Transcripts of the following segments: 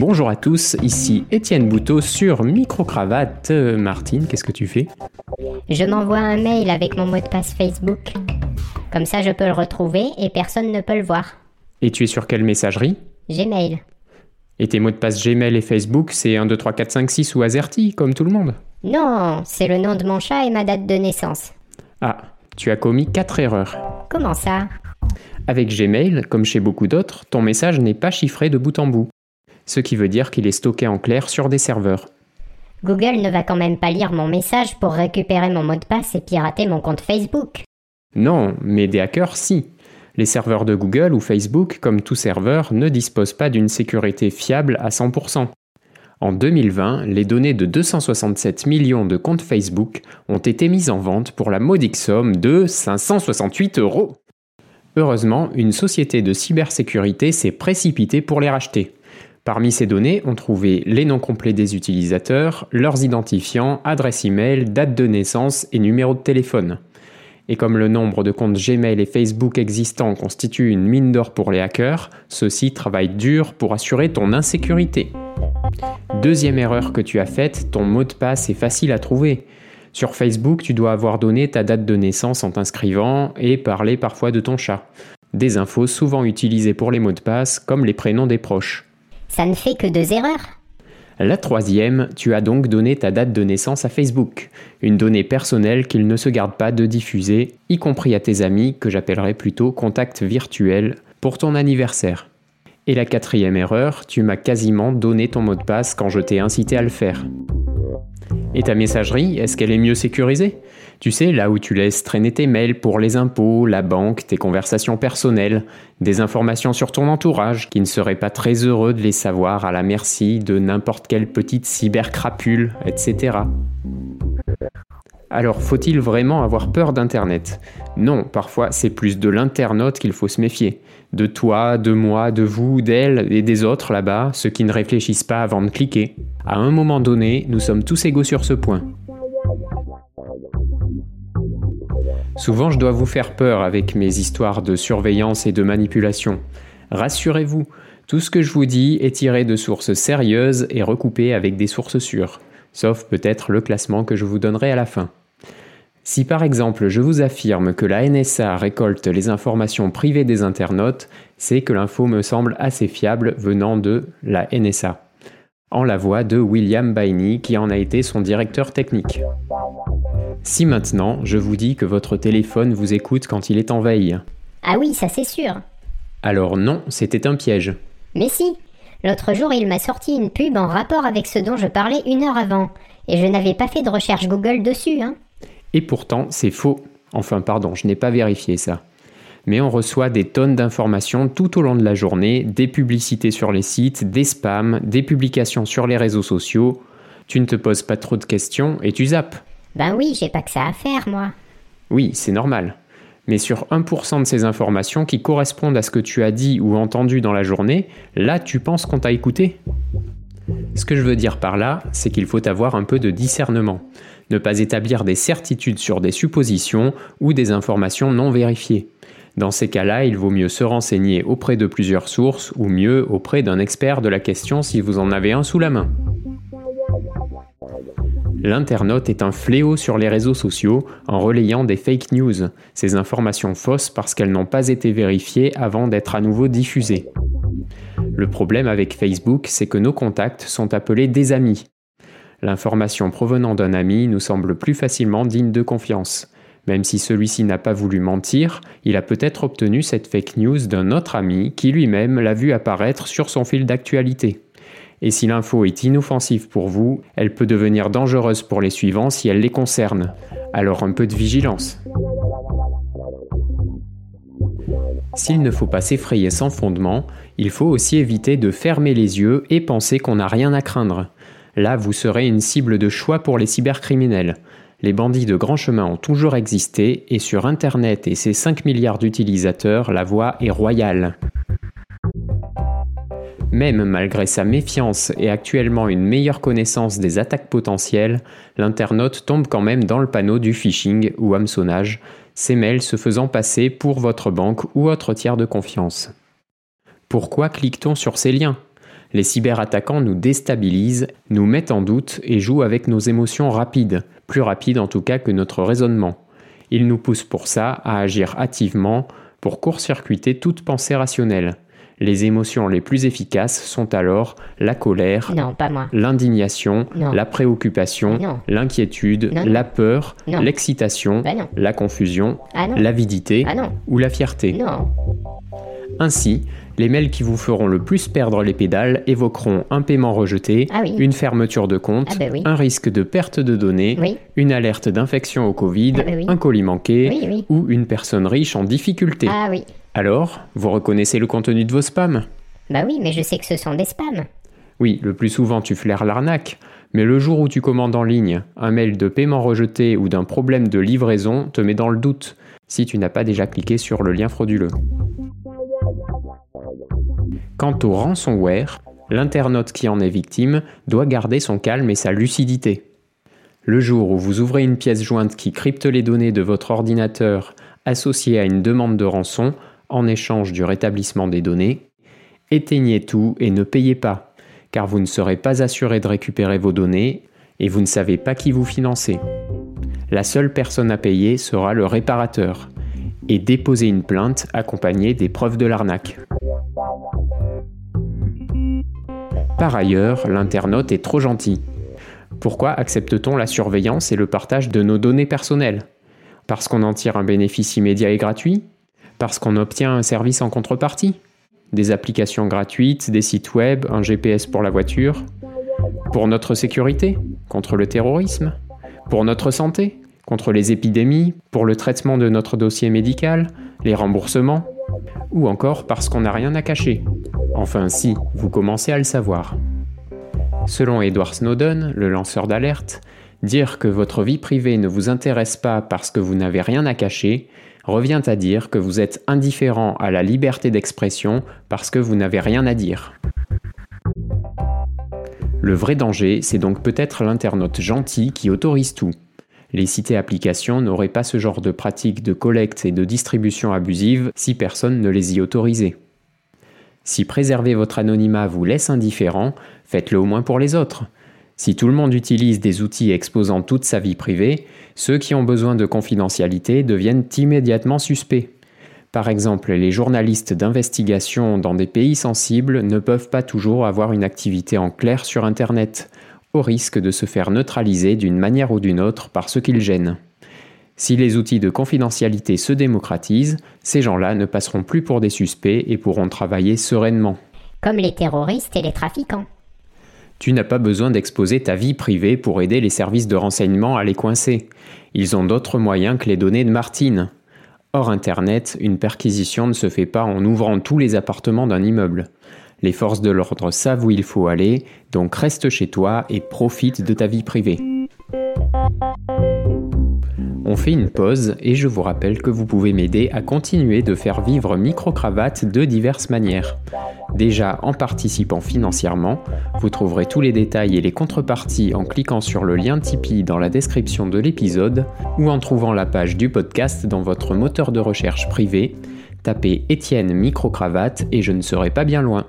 Bonjour à tous, ici Étienne Bouteau sur Microcravate. Euh, Martine, qu'est-ce que tu fais? Je m'envoie un mail avec mon mot de passe Facebook. Comme ça, je peux le retrouver et personne ne peut le voir. Et tu es sur quelle messagerie? Gmail. Et tes mots de passe Gmail et Facebook, c'est 1, 2, 3, 4, 5, 6 ou AZERTY, comme tout le monde? Non, c'est le nom de mon chat et ma date de naissance. Ah, tu as commis 4 erreurs. Comment ça? Avec Gmail, comme chez beaucoup d'autres, ton message n'est pas chiffré de bout en bout. Ce qui veut dire qu'il est stocké en clair sur des serveurs. Google ne va quand même pas lire mon message pour récupérer mon mot de passe et pirater mon compte Facebook. Non, mais des hackers, si. Les serveurs de Google ou Facebook, comme tout serveur, ne disposent pas d'une sécurité fiable à 100%. En 2020, les données de 267 millions de comptes Facebook ont été mises en vente pour la modique somme de 568 euros. Heureusement, une société de cybersécurité s'est précipitée pour les racheter. Parmi ces données, on trouvait les noms complets des utilisateurs, leurs identifiants, adresse email, date de naissance et numéro de téléphone. Et comme le nombre de comptes Gmail et Facebook existants constitue une mine d'or pour les hackers, ceux-ci travaillent dur pour assurer ton insécurité. Deuxième erreur que tu as faite, ton mot de passe est facile à trouver. Sur Facebook, tu dois avoir donné ta date de naissance en t'inscrivant et parler parfois de ton chat. Des infos souvent utilisées pour les mots de passe, comme les prénoms des proches. Ça ne fait que deux erreurs. La troisième, tu as donc donné ta date de naissance à Facebook, une donnée personnelle qu'il ne se garde pas de diffuser, y compris à tes amis, que j'appellerais plutôt contact virtuel, pour ton anniversaire. Et la quatrième erreur, tu m'as quasiment donné ton mot de passe quand je t'ai incité à le faire. Et ta messagerie, est-ce qu'elle est mieux sécurisée? Tu sais, là où tu laisses traîner tes mails pour les impôts, la banque, tes conversations personnelles, des informations sur ton entourage qui ne seraient pas très heureux de les savoir à la merci de n'importe quelle petite cybercrapule, etc. Alors, faut-il vraiment avoir peur d'Internet? Non, parfois c'est plus de l'internaute qu'il faut se méfier. De toi, de moi, de vous, d'elle et des autres là-bas, ceux qui ne réfléchissent pas avant de cliquer. À un moment donné, nous sommes tous égaux sur ce point. Souvent, je dois vous faire peur avec mes histoires de surveillance et de manipulation. Rassurez-vous, tout ce que je vous dis est tiré de sources sérieuses et recoupé avec des sources sûres, sauf peut-être le classement que je vous donnerai à la fin. Si par exemple je vous affirme que la NSA récolte les informations privées des internautes, c'est que l'info me semble assez fiable venant de la NSA, en la voix de William Bainey qui en a été son directeur technique. Si maintenant je vous dis que votre téléphone vous écoute quand il est en veille. Ah oui, ça c'est sûr. Alors non, c'était un piège. Mais si. L'autre jour, il m'a sorti une pub en rapport avec ce dont je parlais une heure avant. Et je n'avais pas fait de recherche Google dessus, hein. Et pourtant, c'est faux. Enfin, pardon, je n'ai pas vérifié ça. Mais on reçoit des tonnes d'informations tout au long de la journée, des publicités sur les sites, des spams, des publications sur les réseaux sociaux. Tu ne te poses pas trop de questions et tu zappes. Ben oui, j'ai pas que ça à faire, moi. Oui, c'est normal. Mais sur 1% de ces informations qui correspondent à ce que tu as dit ou entendu dans la journée, là tu penses qu'on t'a écouté Ce que je veux dire par là, c'est qu'il faut avoir un peu de discernement ne pas établir des certitudes sur des suppositions ou des informations non vérifiées. Dans ces cas-là, il vaut mieux se renseigner auprès de plusieurs sources ou mieux auprès d'un expert de la question si vous en avez un sous la main. L'internaute est un fléau sur les réseaux sociaux en relayant des fake news, ces informations fausses parce qu'elles n'ont pas été vérifiées avant d'être à nouveau diffusées. Le problème avec Facebook, c'est que nos contacts sont appelés des amis, L'information provenant d'un ami nous semble plus facilement digne de confiance. Même si celui-ci n'a pas voulu mentir, il a peut-être obtenu cette fake news d'un autre ami qui lui-même l'a vu apparaître sur son fil d'actualité. Et si l'info est inoffensive pour vous, elle peut devenir dangereuse pour les suivants si elle les concerne. Alors un peu de vigilance. S'il ne faut pas s'effrayer sans fondement, il faut aussi éviter de fermer les yeux et penser qu'on n'a rien à craindre. Là, vous serez une cible de choix pour les cybercriminels. Les bandits de grand chemin ont toujours existé et sur Internet et ses 5 milliards d'utilisateurs, la voie est royale. Même malgré sa méfiance et actuellement une meilleure connaissance des attaques potentielles, l'internaute tombe quand même dans le panneau du phishing ou hameçonnage, ces mails se faisant passer pour votre banque ou autre tiers de confiance. Pourquoi clique-t-on sur ces liens? Les cyberattaquants nous déstabilisent, nous mettent en doute et jouent avec nos émotions rapides, plus rapides en tout cas que notre raisonnement. Ils nous poussent pour ça à agir hâtivement pour court-circuiter toute pensée rationnelle. Les émotions les plus efficaces sont alors la colère, l'indignation, la préoccupation, l'inquiétude, la peur, l'excitation, Bah la confusion, Ah l'avidité Ah ou la fierté. Non. Ainsi, les mails qui vous feront le plus perdre les pédales évoqueront un paiement rejeté, Ah oui. une fermeture de compte, Ah bah oui. un risque de perte de données, Oui. une alerte d'infection au Covid, Ah bah un colis manqué ou une personne riche en difficulté. Alors, vous reconnaissez le contenu de vos spams? Bah oui, mais je sais que ce sont des spams. Oui, le plus souvent tu flaires l'arnaque, mais le jour où tu commandes en ligne, un mail de paiement rejeté ou d'un problème de livraison te met dans le doute, si tu n'as pas déjà cliqué sur le lien frauduleux. Quant au ransomware, l'internaute qui en est victime doit garder son calme et sa lucidité. Le jour où vous ouvrez une pièce jointe qui crypte les données de votre ordinateur associée à une demande de rançon en échange du rétablissement des données, éteignez tout et ne payez pas, car vous ne serez pas assuré de récupérer vos données et vous ne savez pas qui vous financez. La seule personne à payer sera le réparateur et déposez une plainte accompagnée des preuves de l'arnaque. Par ailleurs, l'internaute est trop gentil. Pourquoi accepte-t-on la surveillance et le partage de nos données personnelles? Parce qu'on en tire un bénéfice immédiat et gratuit? Parce qu'on obtient un service en contrepartie? Des applications gratuites, des sites web, un GPS pour la voiture? Pour notre sécurité? Contre le terrorisme? Pour notre santé? Contre les épidémies? Pour le traitement de notre dossier médical? Les remboursements? Ou encore parce qu'on n'a rien à cacher Enfin si, vous commencez à le savoir. Selon Edward Snowden, le lanceur d'alerte, dire que votre vie privée ne vous intéresse pas parce que vous n'avez rien à cacher revient à dire que vous êtes indifférent à la liberté d'expression parce que vous n'avez rien à dire. Le vrai danger, c'est donc peut-être l'internaute gentil qui autorise tout. Les citées applications n'auraient pas ce genre de pratique de collecte et de distribution abusive si personne ne les y autorisait. Si préserver votre anonymat vous laisse indifférent, faites-le au moins pour les autres. Si tout le monde utilise des outils exposant toute sa vie privée, ceux qui ont besoin de confidentialité deviennent immédiatement suspects. Par exemple, les journalistes d'investigation dans des pays sensibles ne peuvent pas toujours avoir une activité en clair sur Internet, au risque de se faire neutraliser d'une manière ou d'une autre par ce qu'ils gênent. Si les outils de confidentialité se démocratisent, ces gens-là ne passeront plus pour des suspects et pourront travailler sereinement. Comme les terroristes et les trafiquants. Tu n'as pas besoin d'exposer ta vie privée pour aider les services de renseignement à les coincer. Ils ont d'autres moyens que les données de Martine. Hors Internet, une perquisition ne se fait pas en ouvrant tous les appartements d'un immeuble. Les forces de l'ordre savent où il faut aller, donc reste chez toi et profite de ta vie privée. On fait une pause et je vous rappelle que vous pouvez m'aider à continuer de faire vivre Microcravate de diverses manières. Déjà en participant financièrement, vous trouverez tous les détails et les contreparties en cliquant sur le lien Tipeee dans la description de l'épisode ou en trouvant la page du podcast dans votre moteur de recherche privé. Tapez Étienne Microcravate et je ne serai pas bien loin.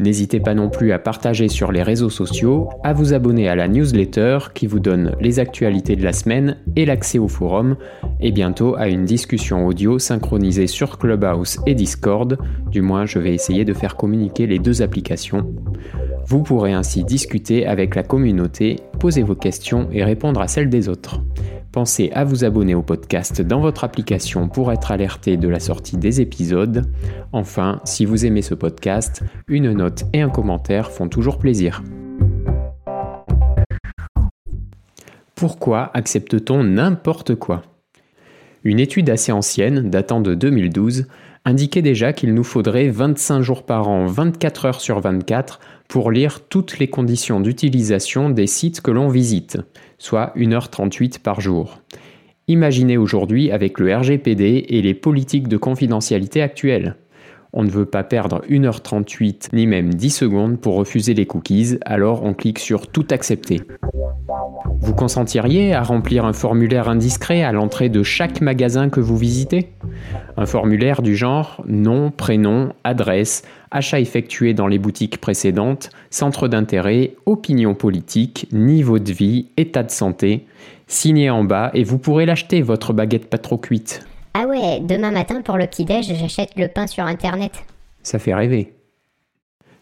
N'hésitez pas non plus à partager sur les réseaux sociaux, à vous abonner à la newsletter qui vous donne les actualités de la semaine et l'accès au forum, et bientôt à une discussion audio synchronisée sur Clubhouse et Discord, du moins je vais essayer de faire communiquer les deux applications. Vous pourrez ainsi discuter avec la communauté, poser vos questions et répondre à celles des autres. Pensez à vous abonner au podcast dans votre application pour être alerté de la sortie des épisodes. Enfin, si vous aimez ce podcast, une note et un commentaire font toujours plaisir. Pourquoi accepte-t-on n'importe quoi? Une étude assez ancienne, datant de 2012, indiquait déjà qu'il nous faudrait 25 jours par an, 24 heures sur 24, pour lire toutes les conditions d'utilisation des sites que l'on visite, soit 1h38 par jour. Imaginez aujourd'hui avec le RGPD et les politiques de confidentialité actuelles. On ne veut pas perdre 1h38 ni même 10 secondes pour refuser les cookies, alors on clique sur Tout accepter. Vous consentiriez à remplir un formulaire indiscret à l'entrée de chaque magasin que vous visitez? Un formulaire du genre nom, prénom, adresse, achat effectué dans les boutiques précédentes, centre d'intérêt, opinion politique, niveau de vie, état de santé. Signez en bas et vous pourrez l'acheter, votre baguette pas trop cuite. Ah ouais, demain matin pour le petit-déj, j'achète le pain sur internet. Ça fait rêver.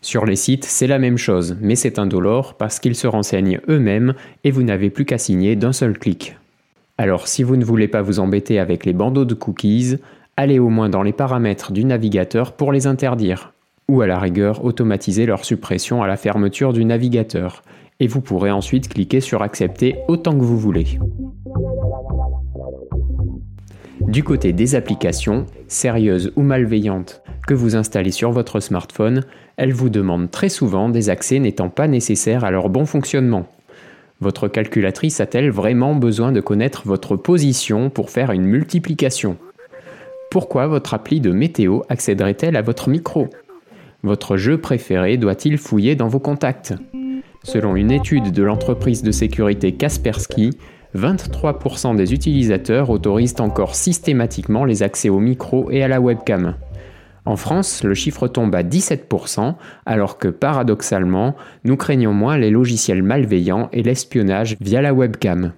Sur les sites, c'est la même chose, mais c'est indolore parce qu'ils se renseignent eux-mêmes et vous n'avez plus qu'à signer d'un seul clic. Alors si vous ne voulez pas vous embêter avec les bandeaux de cookies, allez au moins dans les paramètres du navigateur pour les interdire, ou à la rigueur automatiser leur suppression à la fermeture du navigateur, et vous pourrez ensuite cliquer sur Accepter autant que vous voulez. Du côté des applications, sérieuses ou malveillantes, que vous installez sur votre smartphone, elles vous demandent très souvent des accès n'étant pas nécessaires à leur bon fonctionnement. Votre calculatrice a-t-elle vraiment besoin de connaître votre position pour faire une multiplication? Pourquoi votre appli de météo accéderait-elle à votre micro? Votre jeu préféré doit-il fouiller dans vos contacts? Selon une étude de l'entreprise de sécurité Kaspersky, 23% des utilisateurs autorisent encore systématiquement les accès au micro et à la webcam. En France, le chiffre tombe à 17%, alors que paradoxalement, nous craignons moins les logiciels malveillants et l'espionnage via la webcam.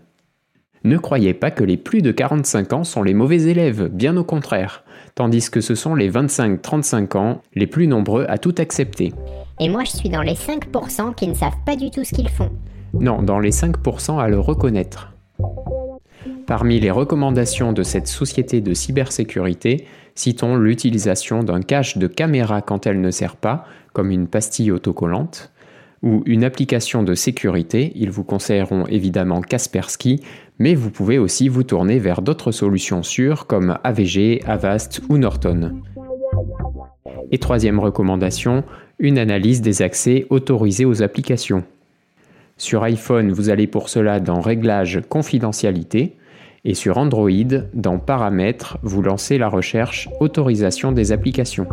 Ne croyez pas que les plus de 45 ans sont les mauvais élèves, bien au contraire, tandis que ce sont les 25-35 ans les plus nombreux à tout accepter. Et moi je suis dans les 5% qui ne savent pas du tout ce qu'ils font. Non, dans les 5% à le reconnaître. Parmi les recommandations de cette société de cybersécurité, citons l'utilisation d'un cache de caméra quand elle ne sert pas, comme une pastille autocollante, ou une application de sécurité, ils vous conseilleront évidemment Kaspersky, mais vous pouvez aussi vous tourner vers d'autres solutions sûres comme AVG, Avast ou Norton. Et troisième recommandation, une analyse des accès autorisés aux applications. Sur iPhone, vous allez pour cela dans Réglages confidentialité et sur Android, dans Paramètres, vous lancez la recherche Autorisation des applications.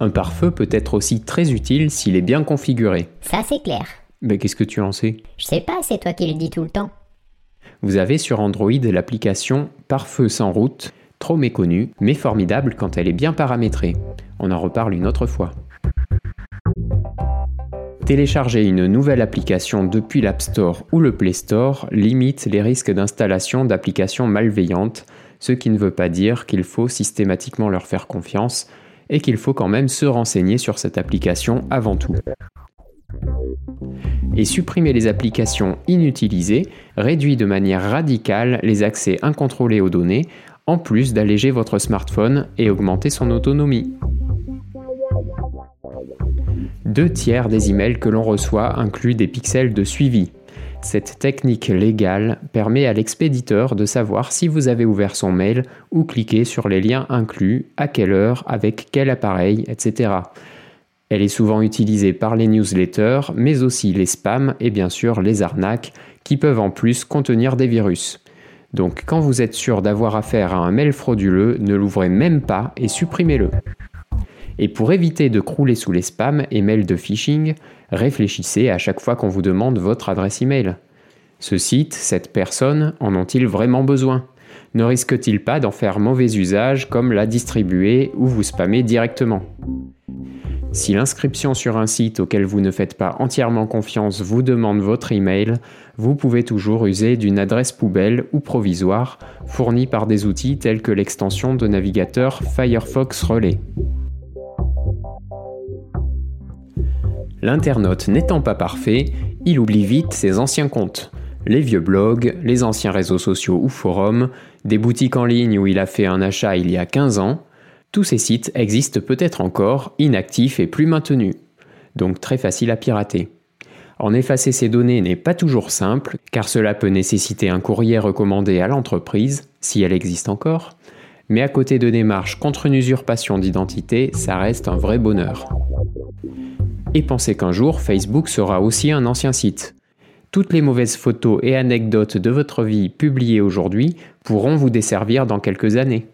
Un pare-feu peut être aussi très utile s'il est bien configuré. Ça c'est clair. Mais qu'est-ce que tu en sais? Je sais pas, c'est toi qui le dis tout le temps. Vous avez sur Android l'application Pare-feu sans route, trop méconnue, mais formidable quand elle est bien paramétrée. On en reparle une autre fois. Télécharger une nouvelle application depuis l'App Store ou le Play Store limite les risques d'installation d'applications malveillantes, ce qui ne veut pas dire qu'il faut systématiquement leur faire confiance et qu'il faut quand même se renseigner sur cette application avant tout. Et supprimer les applications inutilisées réduit de manière radicale les accès incontrôlés aux données, en plus d'alléger votre smartphone et augmenter son autonomie. Deux tiers des emails que l'on reçoit incluent des pixels de suivi. Cette technique légale permet à l'expéditeur de savoir si vous avez ouvert son mail ou cliqué sur les liens inclus, à quelle heure, avec quel appareil, etc. Elle est souvent utilisée par les newsletters, mais aussi les spams et bien sûr les arnaques, qui peuvent en plus contenir des virus. Donc quand vous êtes sûr d'avoir affaire à un mail frauduleux, ne l'ouvrez même pas et supprimez-le. Et pour éviter de crouler sous les spams et mails de phishing, réfléchissez à chaque fois qu'on vous demande votre adresse email. Ce site, cette personne, en ont-ils vraiment besoin? Ne risque-t-il pas d'en faire mauvais usage comme la distribuer ou vous spammer directement? Si l'inscription sur un site auquel vous ne faites pas entièrement confiance vous demande votre email, vous pouvez toujours user d'une adresse poubelle ou provisoire fournie par des outils tels que l'extension de navigateur Firefox Relay. L'internaute n'étant pas parfait, il oublie vite ses anciens comptes. Les vieux blogs, les anciens réseaux sociaux ou forums, des boutiques en ligne où il a fait un achat il y a 15 ans, tous ces sites existent peut-être encore, inactifs et plus maintenus. Donc très facile à pirater. En effacer ces données n'est pas toujours simple, car cela peut nécessiter un courrier recommandé à l'entreprise, si elle existe encore, mais à côté de démarches contre une usurpation d'identité, ça reste un vrai bonheur. Et pensez qu'un jour, Facebook sera aussi un ancien site. Toutes les mauvaises photos et anecdotes de votre vie publiées aujourd'hui pourront vous desservir dans quelques années.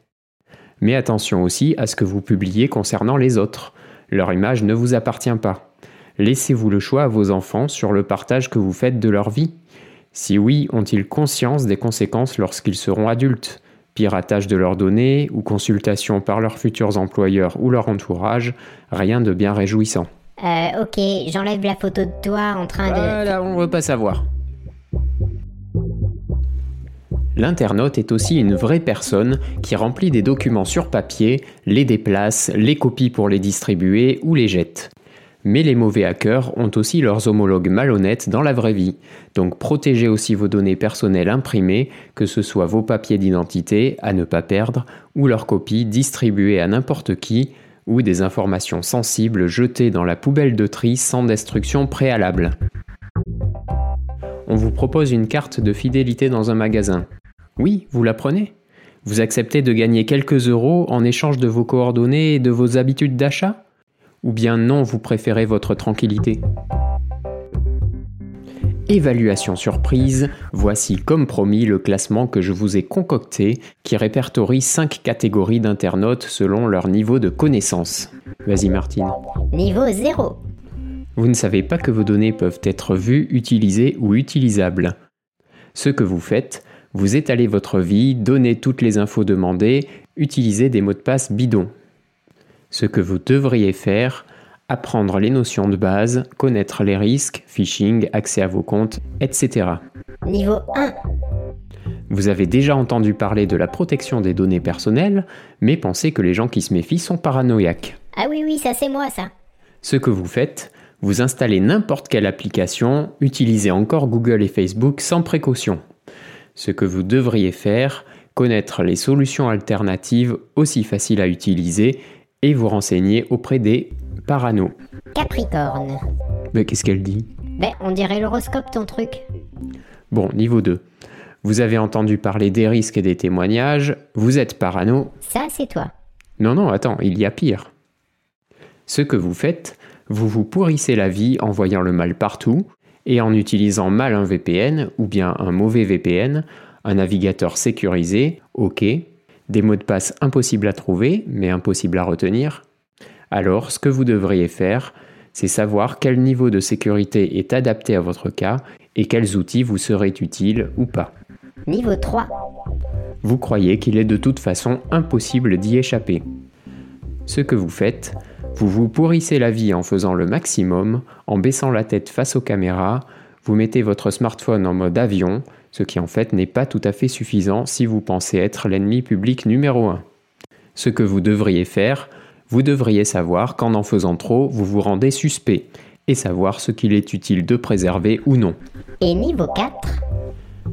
Mais attention aussi à ce que vous publiez concernant les autres. Leur image ne vous appartient pas. Laissez-vous le choix à vos enfants sur le partage que vous faites de leur vie. Si oui, ont-ils conscience des conséquences lorsqu'ils seront adultes? Piratage de leurs données ou consultation par leurs futurs employeurs ou leur entourage, rien de bien réjouissant. Euh, ok, j'enlève la photo de toi en train de... Voilà, on veut pas savoir. L'internaute est aussi une vraie personne qui remplit des documents sur papier, les déplace, les copie pour les distribuer ou les jette. Mais les mauvais hackers ont aussi leurs homologues malhonnêtes dans la vraie vie. Donc protégez aussi vos données personnelles imprimées, que ce soit vos papiers d'identité à ne pas perdre, ou leurs copies distribuées à n'importe qui, ou des informations sensibles jetées dans la poubelle de tri sans destruction préalable. On vous propose une carte de fidélité dans un magasin. Oui, vous la prenez Vous acceptez de gagner quelques euros en échange de vos coordonnées et de vos habitudes d'achat? Ou bien non, vous préférez votre tranquillité? Évaluation surprise, voici comme promis le classement que je vous ai concocté qui répertorie 5 catégories d'internautes selon leur niveau de connaissance. Vas-y Martine. Niveau 0. Vous ne savez pas que vos données peuvent être vues, utilisées ou utilisables. Ce que vous faites, vous étalez votre vie, donnez toutes les infos demandées, utilisez des mots de passe bidons. Ce que vous devriez faire, apprendre les notions de base, connaître les risques, phishing, accès à vos comptes, etc. Niveau 1. Vous avez déjà entendu parler de la protection des données personnelles, mais pensez que les gens qui se méfient sont paranoïaques. Ah oui, oui, ça c'est moi ça. Ce que vous faites, vous installez n'importe quelle application, utilisez encore Google et Facebook sans précaution. Ce que vous devriez faire, connaître les solutions alternatives aussi faciles à utiliser et vous renseigner auprès des parano. Capricorne. Mais qu'est-ce qu'elle dit? Ben, on dirait l'horoscope ton truc. Bon, niveau 2. Vous avez entendu parler des risques et des témoignages, vous êtes parano. Ça, c'est toi. Non, non, attends, il y a pire. Ce que vous faites, vous vous pourrissez la vie en voyant le mal partout et en utilisant mal un VPN ou bien un mauvais VPN, un navigateur sécurisé, ok, des mots de passe impossibles à trouver, mais impossibles à retenir, alors ce que vous devriez faire, c'est savoir quel niveau de sécurité est adapté à votre cas et quels outils vous seraient utiles ou pas. Niveau 3. Vous croyez qu'il est de toute façon impossible d'y échapper. Ce que vous faites, vous vous pourrissez la vie en faisant le maximum, en baissant la tête face aux caméras, vous mettez votre smartphone en mode avion, ce qui en fait n'est pas tout à fait suffisant si vous pensez être l'ennemi public numéro 1. Ce que vous devriez faire, vous devriez savoir qu'en en faisant trop, vous vous rendez suspect, et savoir ce qu'il est utile de préserver ou non. Et niveau 4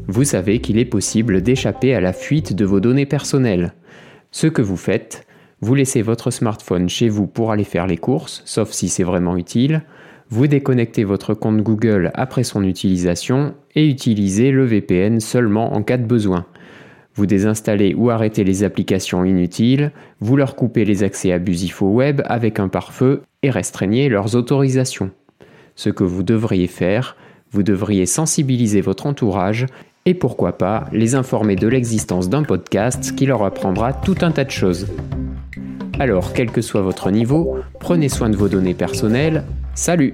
Vous savez qu'il est possible d'échapper à la fuite de vos données personnelles. Ce que vous faites, vous laissez votre smartphone chez vous pour aller faire les courses, sauf si c'est vraiment utile, vous déconnectez votre compte Google après son utilisation et utilisez le VPN seulement en cas de besoin. Vous désinstallez ou arrêtez les applications inutiles, vous leur coupez les accès abusifs au web avec un pare-feu et restreignez leurs autorisations. Ce que vous devriez faire, vous devriez sensibiliser votre entourage et pourquoi pas les informer de l'existence d'un podcast qui leur apprendra tout un tas de choses. Alors, quel que soit votre niveau, prenez soin de vos données personnelles. Salut